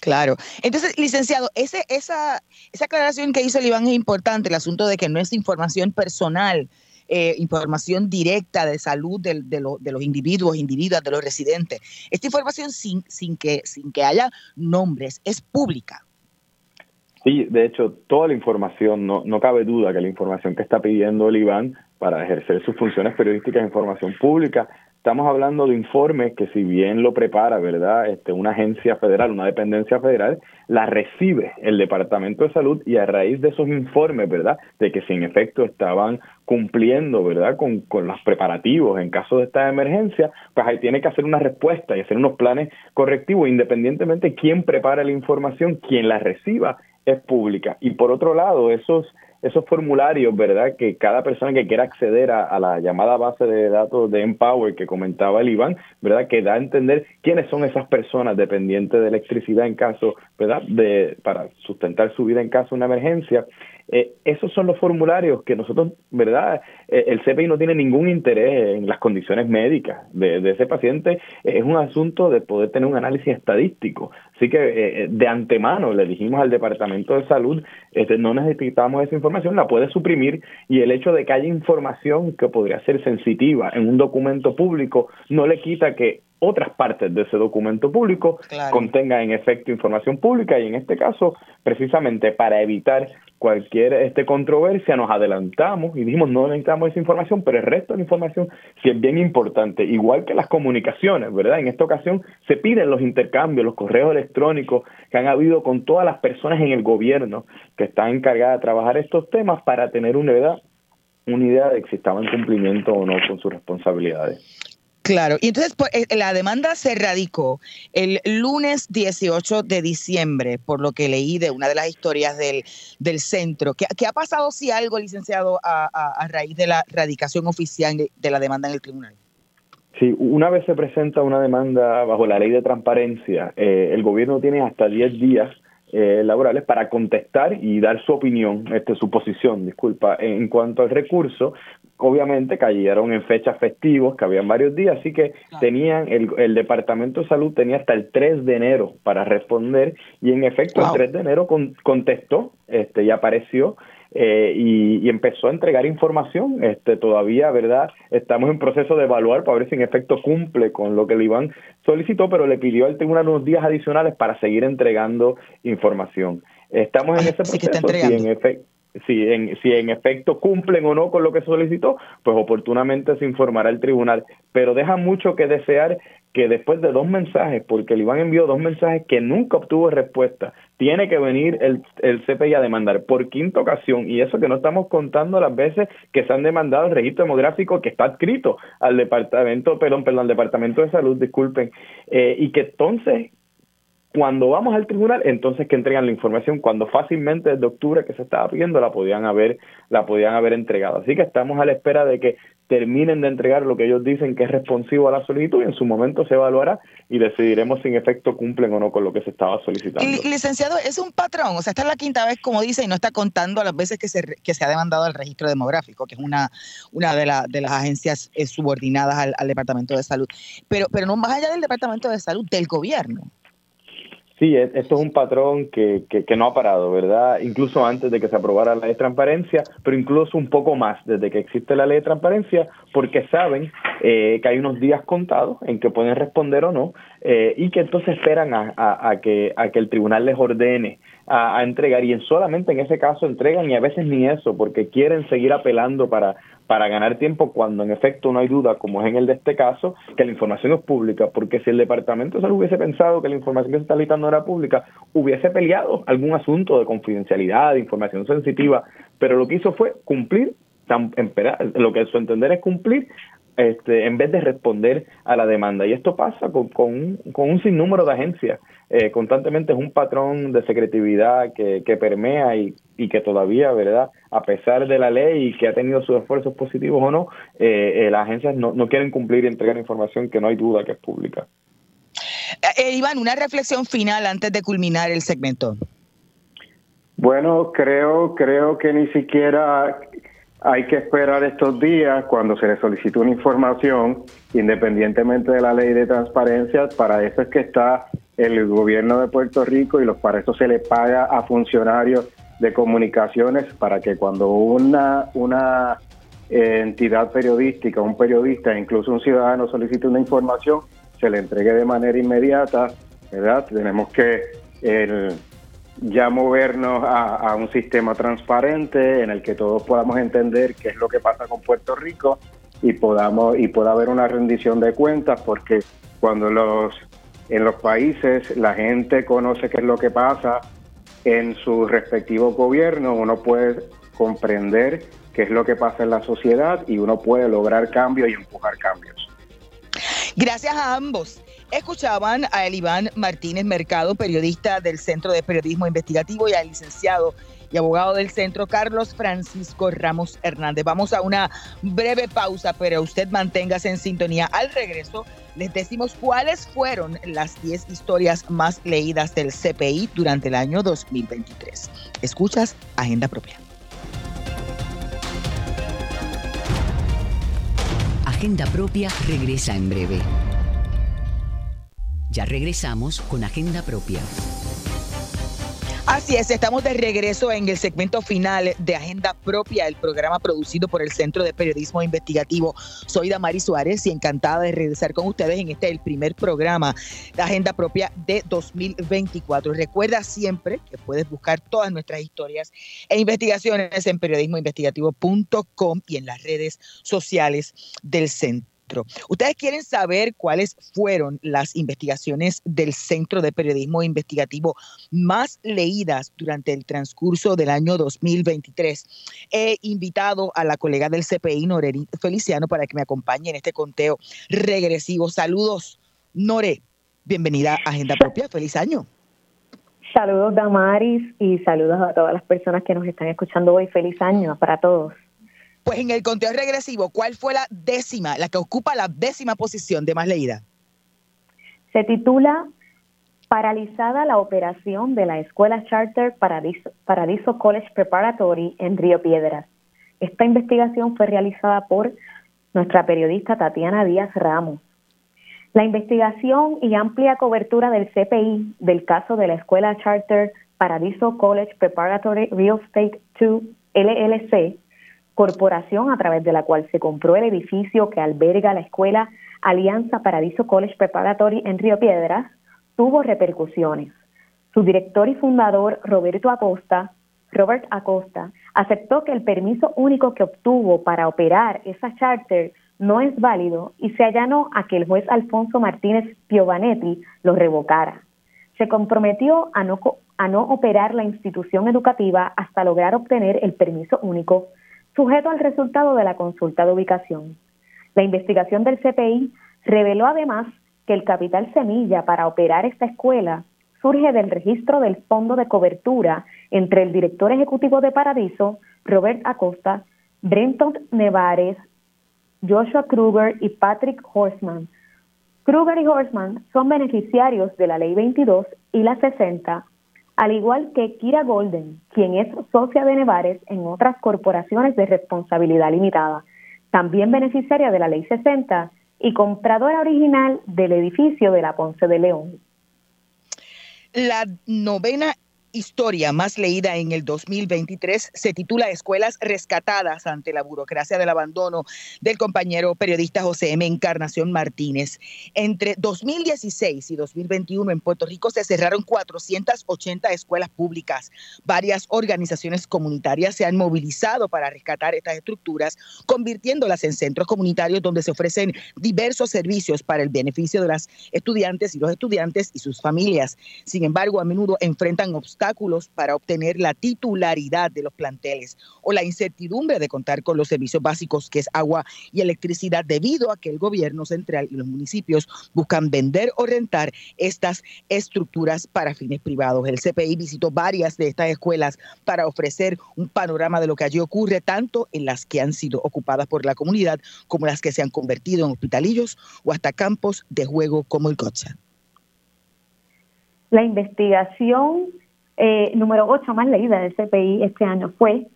Claro. Entonces, licenciado, ese, esa, esa aclaración que hizo el Iván es importante, el asunto de que no es información personal eh, información directa de salud de, de, los individuos, individuas, de los residentes. Esta información sin, sin, que, sin que haya nombres es pública. Sí, de hecho, toda la información, no, no cabe duda que la información que está pidiendo el IBAN para ejercer sus funciones periodísticas es información pública. Estamos hablando de informes que si bien lo prepara, ¿verdad? Este, una agencia federal, una dependencia federal, la recibe el Departamento de Salud y a raíz de esos informes, ¿verdad? De que si en efecto estaban cumpliendo, ¿verdad? Con, con los preparativos en caso de esta emergencia, pues ahí tiene que hacer una respuesta y hacer unos planes correctivos, independientemente de quién prepara la información, quién la reciba es pública. Y por otro lado, esos, esos formularios, ¿verdad? Que cada persona que quiera acceder a, la llamada base de datos de Empower que comentaba el Iván, ¿verdad? Que da a entender quiénes son esas personas dependientes de electricidad en caso, ¿verdad? De, para sustentar su vida en caso de una emergencia. Eh, esos son los formularios que nosotros, ¿verdad? Eh, el CPI no tiene ningún interés en las condiciones médicas de, ese paciente. es un asunto de poder tener un análisis estadístico. Así que eh, de antemano le dijimos al Departamento de Salud, este, no necesitamos esa información, la puede suprimir y el hecho de que haya información que podría ser sensitiva en un documento público no le quita que otras partes de ese documento público contengan en efecto información pública y en este caso precisamente para evitar cualquier este controversia nos adelantamos y dijimos no necesitamos esa información, pero el resto de la información sí es bien importante, igual que las comunicaciones, ¿verdad? En esta ocasión se piden los intercambios, los correos electrónicos que han habido con todas las personas en el gobierno que están encargadas de trabajar estos temas para tener una idea, una idea de si estaban en cumplimiento o no con sus responsabilidades. Claro, y entonces pues, eh, la demanda se radicó el lunes 18 de diciembre, por lo que leí de una de las historias del, del centro. ¿Qué, ha pasado si algo, licenciado, a, raíz de la radicación oficial de la demanda en el tribunal? Sí, una vez se presenta una demanda bajo la ley de transparencia, eh, el gobierno tiene hasta 10 días eh, laborales para contestar y dar su opinión, este, su posición, disculpa, en cuanto al recurso. Obviamente cayeron en fechas festivos, que habían varios días, así que tenían, el, el, Departamento de Salud tenía hasta el 3 de enero para responder y en efecto el 3 de enero contestó este, y apareció eh, y, empezó a entregar información. Este, todavía, ¿verdad? Estamos en proceso de evaluar para ver si en efecto cumple con lo que el Iván solicitó, pero le pidió al tribunal unos días adicionales para seguir entregando información. Estamos en ese proceso. si en efecto si en, si en efecto cumplen o no con lo que solicitó, pues oportunamente se informará el tribunal. Pero deja mucho que desear que después de dos mensajes, porque el Iván envió dos mensajes que nunca obtuvo respuesta, tiene que venir el, el CPI a demandar por quinta ocasión, y eso que no estamos contando las veces que se han demandado el registro demográfico que está adscrito al departamento, perdón, perdón, al departamento de salud, disculpen, eh, y que entonces cuando vamos al tribunal, entonces que entregan la información cuando fácilmente desde octubre que se estaba pidiendo la podían haber la podían haber entregado. Así que estamos a la espera de que terminen de entregar lo que ellos dicen que es responsivo a la solicitud y en su momento se evaluará y decidiremos si en efecto cumplen o no con lo que se estaba solicitando. Licenciado, es un patrón, o sea, esta es la quinta vez, como dice, y no está contando las veces que se, que se ha demandado el registro demográfico, que es una, una de, la, de las agencias eh, subordinadas al, al Departamento de Salud. Pero, pero no más allá del Departamento de Salud, del gobierno. Sí, e, esto es un patrón que, que, no ha parado, ¿verdad? Incluso antes de que se aprobara la ley de transparencia, pero incluso un poco más desde que existe la ley de transparencia, porque saben eh, que hay unos días contados en que pueden responder o no, eh, y que entonces esperan a, a, que, a que el tribunal les ordene a, entregar, y solamente en ese caso entregan, y a veces ni eso, porque quieren seguir apelando para para ganar tiempo cuando en efecto no hay duda, como es en el de este caso, que la información es pública, porque si el Departamento de Salud hubiese pensado que la información que se está listando era pública, hubiese peleado algún asunto de confidencialidad, de información sensitiva, pero lo que hizo fue cumplir, lo que su entender es cumplir este, en vez de responder a la demanda. Y esto pasa con, con, con un sinnúmero de agencias. Eh, constantemente es un patrón de secretividad que, que permea y, y, que todavía, ¿verdad? A pesar de la ley y que ha tenido sus esfuerzos positivos o no, eh, eh, las agencias no, no quieren cumplir y entregar información que no hay duda que es pública. Iván, una reflexión final antes de culminar el segmento. Bueno, creo, creo que ni siquiera hay que esperar estos días cuando se le solicite una información, independientemente de la ley de transparencia, para eso es que está el gobierno de Puerto Rico y los, para eso se le paga a funcionarios de comunicaciones para que cuando una, una entidad periodística, un periodista, incluso un ciudadano solicite una información, se le entregue de manera inmediata, ¿verdad? Tenemos que ya movernos a, un sistema transparente en el que todos podamos entender qué es lo que pasa con Puerto Rico y podamos y pueda haber una rendición de cuentas porque cuando los en los países la gente conoce qué es lo que pasa en su respectivo gobierno, uno puede comprender qué es lo que pasa en la sociedad y uno puede lograr cambios y empujar cambios. Gracias a ambos. Escuchaban a Eliván Martínez Mercado, periodista del Centro de Periodismo Investigativo, y al licenciado y abogado del centro, Carlos Francisco Ramos Hernández. Vamos a una breve pausa, pero usted manténgase en sintonía. Al regreso, les decimos cuáles fueron las 10 historias más leídas del CPI durante el año 2023. Escuchas Agenda Propia. Agenda Propia regresa en breve. Ya regresamos con Agenda Propia. Así es, estamos de regreso en el segmento final de Agenda Propia, el programa producido por el Centro de Periodismo Investigativo. Soy Damari Suárez y encantada de regresar con ustedes en este el primer programa de Agenda Propia de 2024. Recuerda siempre que puedes buscar todas nuestras historias e investigaciones en periodismoinvestigativo.com y en las redes sociales del centro. Ustedes quieren saber cuáles fueron las investigaciones del Centro de Periodismo Investigativo más leídas durante el transcurso del año 2023. He invitado a la colega del CPI, Noreri Feliciano, para que me acompañe en este conteo regresivo. Saludos, Nore. Bienvenida a Agenda Propia. Feliz año. Saludos, Damaris, y saludos a todas las personas que nos están escuchando hoy. Feliz año para todos. Pues en el conteo regresivo, ¿cuál fue la décima, la que ocupa la décima posición de más leída? Se titula Paralizada la operación de la Escuela Charter Paradiso, College Preparatory en Río Piedras. Esta investigación fue realizada por nuestra periodista Tatiana Díaz Ramos. La investigación y amplia cobertura del CPI del caso de la Escuela Charter Paradiso College Preparatory Real Estate 2 LLC corporación a través de la cual se compró el edificio que alberga la escuela Alianza Paradiso College Preparatory en Río Piedras, tuvo repercusiones. Su director y fundador, Roberto Acosta, Robert Acosta, aceptó que el permiso único que obtuvo para operar esa charter no es válido y se allanó a que el juez Alfonso Martínez Piovanetti lo revocara. Se comprometió a no, a no operar la institución educativa hasta lograr obtener el permiso único sujeto al resultado de la consulta de ubicación. La investigación del CPI reveló además que el capital semilla para operar esta escuela surge del registro del fondo de cobertura entre el director ejecutivo de Paradiso, Robert Acosta, Brenton Nevares, Joshua Kruger y Patrick Horseman. Kruger y Horseman son beneficiarios de la Ley 22 y la 60 al igual que Kira Golden, quien es socia de Nevares en otras corporaciones de responsabilidad limitada, también beneficiaria de la Ley 60 y compradora original del edificio de la Ponce de León. La novena historia más leída en el 2023 se titula Escuelas rescatadas ante la burocracia del abandono del compañero periodista José M. Encarnación Martínez. Entre 2016 y 2021 en Puerto Rico se cerraron 480 escuelas públicas. Varias organizaciones comunitarias se han movilizado para rescatar estas estructuras, convirtiéndolas en centros comunitarios donde se ofrecen diversos servicios para el beneficio de las estudiantes y los estudiantes y sus familias. Sin embargo, a menudo enfrentan obstáculos obstáculos para obtener la titularidad de los planteles o la incertidumbre de contar con los servicios básicos que es agua y electricidad debido a que el gobierno central y los municipios buscan vender o rentar estas estructuras para fines privados. El CPI visitó varias de estas escuelas para ofrecer un panorama de lo que allí ocurre, tanto en las que han sido ocupadas por la comunidad como las que se han convertido en hospitalillos o hasta campos de juego como el Gotcha. La investigación eh, número 8 más leída del CPI este año fue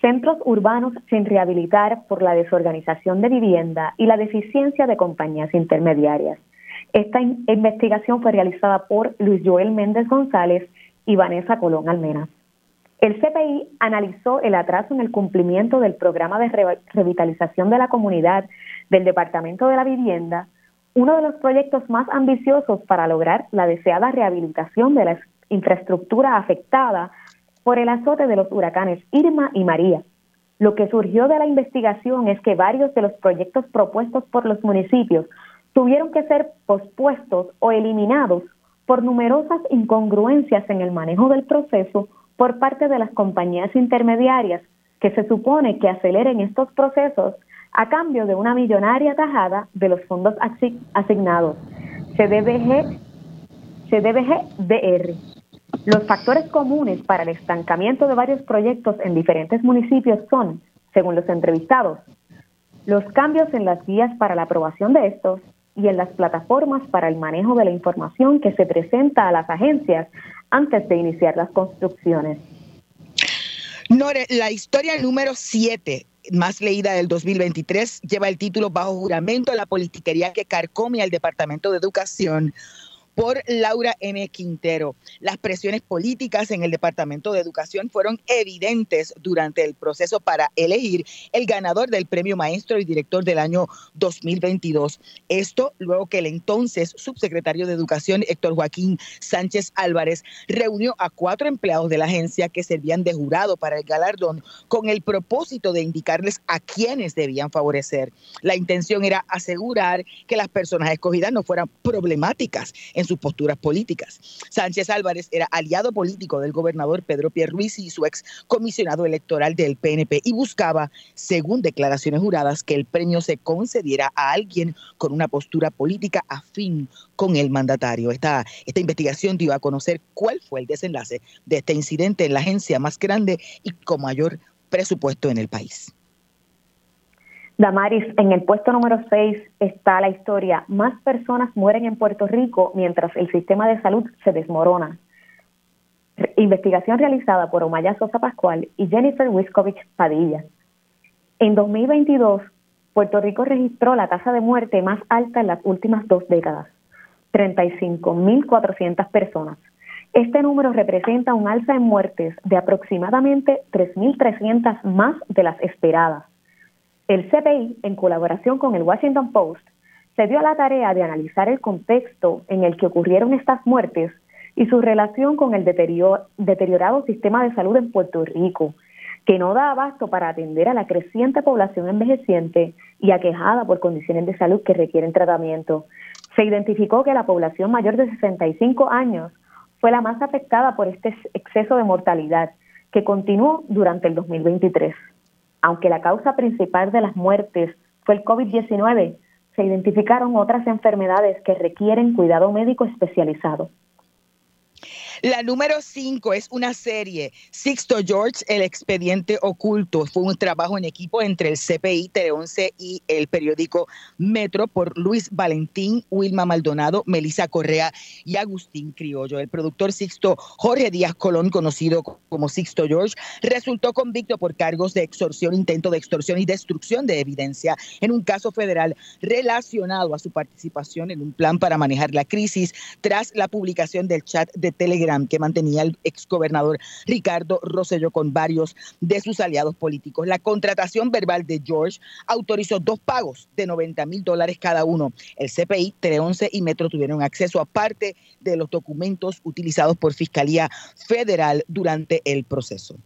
Centros urbanos sin rehabilitar por la desorganización de vivienda y la deficiencia de compañías intermediarias. Esta investigación fue realizada por Luis Joel Méndez González y Vanessa Colón Almena. El CPI analizó el atraso en el cumplimiento del programa de revitalización de la comunidad del Departamento de la Vivienda, uno de los proyectos más ambiciosos para lograr la deseada rehabilitación de la infraestructura afectada por el azote de los huracanes Irma y María. Lo que surgió de la investigación es que varios de los proyectos propuestos por los municipios tuvieron que ser pospuestos o eliminados por numerosas incongruencias en el manejo del proceso por parte de las compañías intermediarias que se supone que aceleren estos procesos a cambio de una millonaria tajada de los fondos asignados. CDBG, CDBG-DR. Los factores comunes para el estancamiento de varios proyectos en diferentes municipios son, según los entrevistados, los cambios en las guías para la aprobación de estos y en las plataformas para el manejo de la información que se presenta a las agencias antes de iniciar las construcciones. Nore, la historia número 7 más leída del 2023 lleva el título Bajo juramento la politiquería que carcome al Departamento de Educación por Laura M. Quintero. Las presiones políticas en el Departamento de Educación fueron evidentes durante el proceso para elegir el ganador del Premio Maestro y Director del año 2022. Esto luego que el entonces subsecretario de Educación, Héctor Joaquín Sánchez Álvarez, reunió a cuatro empleados de la agencia que servían de jurado para el galardón con el propósito de indicarles a quiénes debían favorecer. La intención era asegurar que las personas escogidas no fueran problemáticas en sus posturas políticas. Sánchez Álvarez era aliado político del gobernador Pedro Pierluisi y su ex comisionado electoral del PNP y buscaba, según declaraciones juradas, que el premio se concediera a alguien con una postura política afín con el mandatario. Esta, esta investigación dio a conocer cuál fue el desenlace de este incidente en la agencia más grande y con mayor presupuesto en el país. Damaris, en el puesto número 6 está la historia, más personas mueren en Puerto Rico mientras el sistema de salud se desmorona. Investigación realizada por Omaya Sosa Pascual y Jennifer Wiskovich Padilla. En 2022, Puerto Rico registró la tasa de muerte más alta en las últimas dos décadas, 35.400 personas. Este número representa un alza en muertes de aproximadamente 3.300 más de las esperadas el CPI, en colaboración con el Washington Post, se dio a la tarea de analizar el contexto en el que ocurrieron estas muertes y su relación con el deteriorado sistema de salud en Puerto Rico, que no da abasto para atender a la creciente población envejeciente y aquejada por condiciones de salud que requieren tratamiento. Se identificó que la población mayor de 65 años fue la más afectada por este exceso de mortalidad, que continuó durante el 2023 aunque la causa principal de las muertes fue el COVID-19, se identificaron otras enfermedades que requieren cuidado médico especializado. La número 5 es una serie, Sixto George, el expediente oculto. Fue un trabajo en equipo entre el CPI, Tele11 y el periódico Metro por Luis Valentín, Wilma Maldonado, Melissa Correa y Agustín Criollo. El productor Sixto Jorge Díaz Colón, conocido como Sixto George, resultó convicto por cargos de extorsión, intento de extorsión y destrucción de evidencia en un caso federal relacionado a su participación en un plan para manejar la crisis tras la publicación del chat de Telegram que mantenía el exgobernador Ricardo Rosselló con varios de sus aliados políticos. La contratación verbal de George autorizó dos pagos de 90 mil dólares cada uno. El CPI, Tele11 y Metro tuvieron acceso a parte de los documentos utilizados por Fiscalía Federal durante el proceso.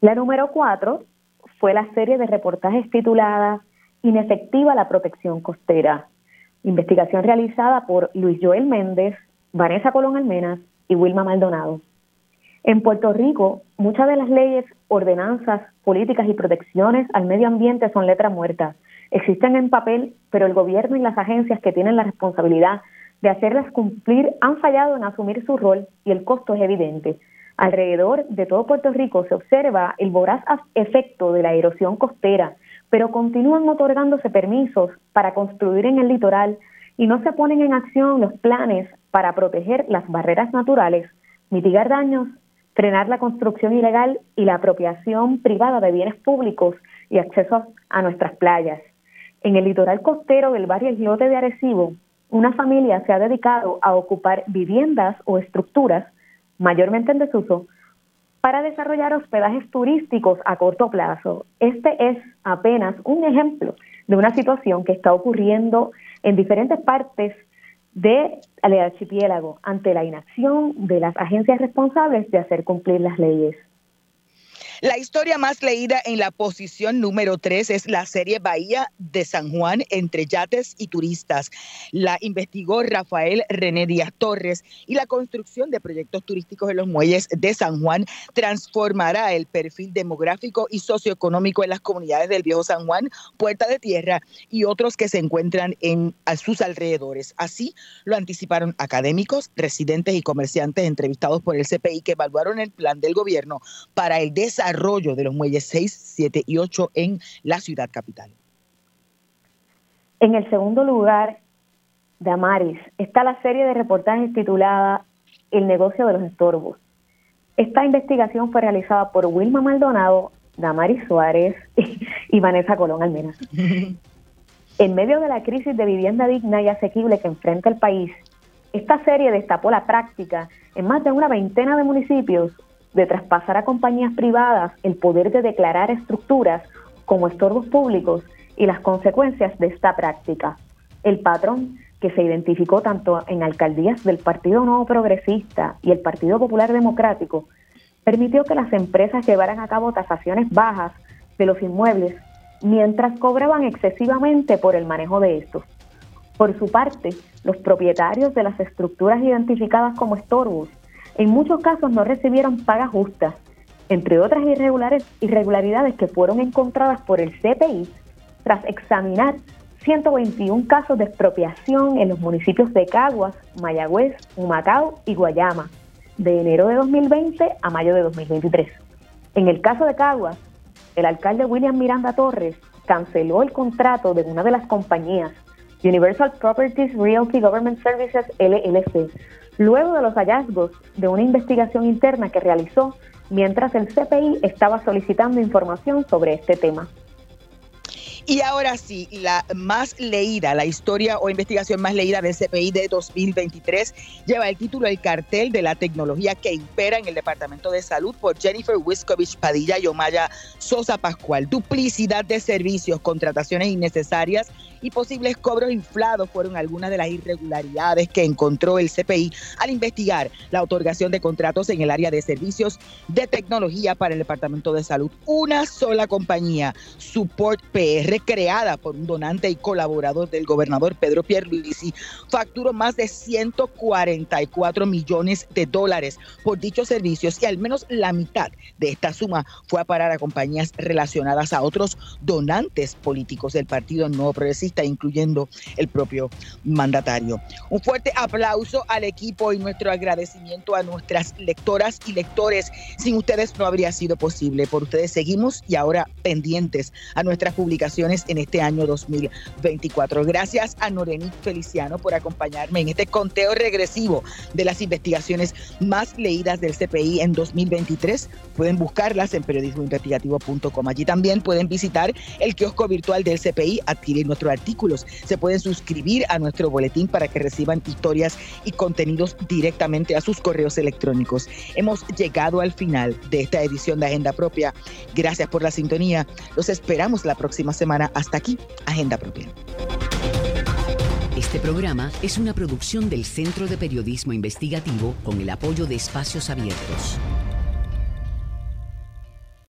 La número cuatro fue la serie de reportajes titulada Inefectiva la protección costera, investigación realizada por Luis Joel Méndez, Vanessa Colón Almenas y Wilma Maldonado. En Puerto Rico, muchas de las leyes, ordenanzas, políticas y protecciones al medio ambiente son letras muertas. Existen en papel, pero el gobierno y las agencias que tienen la responsabilidad de hacerlas cumplir han fallado en asumir su rol y el costo es evidente. Alrededor de todo Puerto Rico se observa el voraz efecto de la erosión costera, pero continúan otorgándose permisos para construir en el litoral y no se ponen en acción los planes para proteger las barreras naturales, mitigar daños, frenar la construcción ilegal y la apropiación privada de bienes públicos y acceso a nuestras playas. En el litoral costero del barrio Islote de Arecibo, una familia se ha dedicado a ocupar viviendas o estructuras, mayormente en desuso, para desarrollar hospedajes turísticos a corto plazo. Este es apenas un ejemplo de una situación que está ocurriendo en diferentes partes del archipiélago ante la inacción de las agencias responsables de hacer cumplir las leyes. La historia más leída en la posición número 3 es la serie Bahía de San Juan entre yates y turistas. La investigó Rafael René Díaz Torres y la construcción de proyectos turísticos en los muelles de San Juan transformará el perfil demográfico y socioeconómico en las comunidades del Viejo San Juan, Puerta de Tierra y otros que se encuentran en a sus alrededores. Así lo anticiparon académicos, residentes y comerciantes entrevistados por el CPI que evaluaron el plan del gobierno para el desarrollo de los muelles 6, 7 y 8 en la ciudad capital. En el segundo lugar, Damaris, está la serie de reportajes titulada El negocio de los estorbos. Esta investigación fue realizada por Wilma Maldonado, Damaris Suárez y Vanessa Colón Almenas. En medio de la crisis de vivienda digna y asequible que enfrenta el país, esta serie destapó la práctica en más de una veintena de municipios de traspasar a compañías privadas el poder de declarar estructuras como estorbos públicos y las consecuencias de esta práctica. El patrón que se identificó tanto en alcaldías del Partido Nuevo Progresista y el Partido Popular Democrático permitió que las empresas llevaran a cabo tasaciones bajas de los inmuebles mientras cobraban excesivamente por el manejo de estos. Por su parte, los propietarios de las estructuras identificadas como estorbos en muchos casos no recibieron paga justa, entre otras irregularidades que fueron encontradas por el CPI tras examinar 121 casos de expropiación en los municipios de Caguas, Mayagüez, Humacao y Guayama, de enero de 2020 a mayo de 2023. En el caso de Caguas, el alcalde William Miranda Torres canceló el contrato de una de las compañías, Universal Properties Realty Government Services LLC, luego de los hallazgos de una investigación interna que realizó mientras el CPI estaba solicitando información sobre este tema. Y ahora sí, la más leída, la historia o investigación más leída del CPI de 2023 lleva el título El cartel de la tecnología que impera en el Departamento de Salud por Jennifer Wiskovich Padilla y Omaya Sosa Pascual. Duplicidad de servicios, contrataciones innecesarias y posibles cobros inflados fueron algunas de las irregularidades que encontró el CPI al investigar la otorgación de contratos en el área de servicios de tecnología para el Departamento de Salud. Una sola compañía, Support PR, creada por un donante y colaborador del gobernador Pedro Pierluisi, facturó más de 144 millones de dólares por dichos servicios y al menos la mitad de esta suma fue a parar a compañías relacionadas a otros donantes políticos del Partido Nuevo Progresista, incluyendo el propio mandatario. Un fuerte aplauso al equipo y nuestro agradecimiento a nuestras lectoras y lectores. Sin ustedes no habría sido posible. Por ustedes seguimos y ahora pendientes a nuestras publicaciones en este año 2024. Gracias a Norenic Feliciano por acompañarme en este conteo regresivo de las investigaciones más leídas del CPI en 2023. Pueden buscarlas en periodismoinvestigativo.com. Allí también pueden visitar el kiosco virtual del CPI, adquirir nuestros artículos. Se pueden suscribir a nuestro boletín para que reciban historias y contenidos directamente a sus correos electrónicos. Hemos llegado al final de esta edición de Agenda Propia. Gracias por la sintonía. Los esperamos la próxima semana hasta aquí, Agenda Propia. Este programa es una producción del Centro de Periodismo Investigativo con el apoyo de Espacios Abiertos.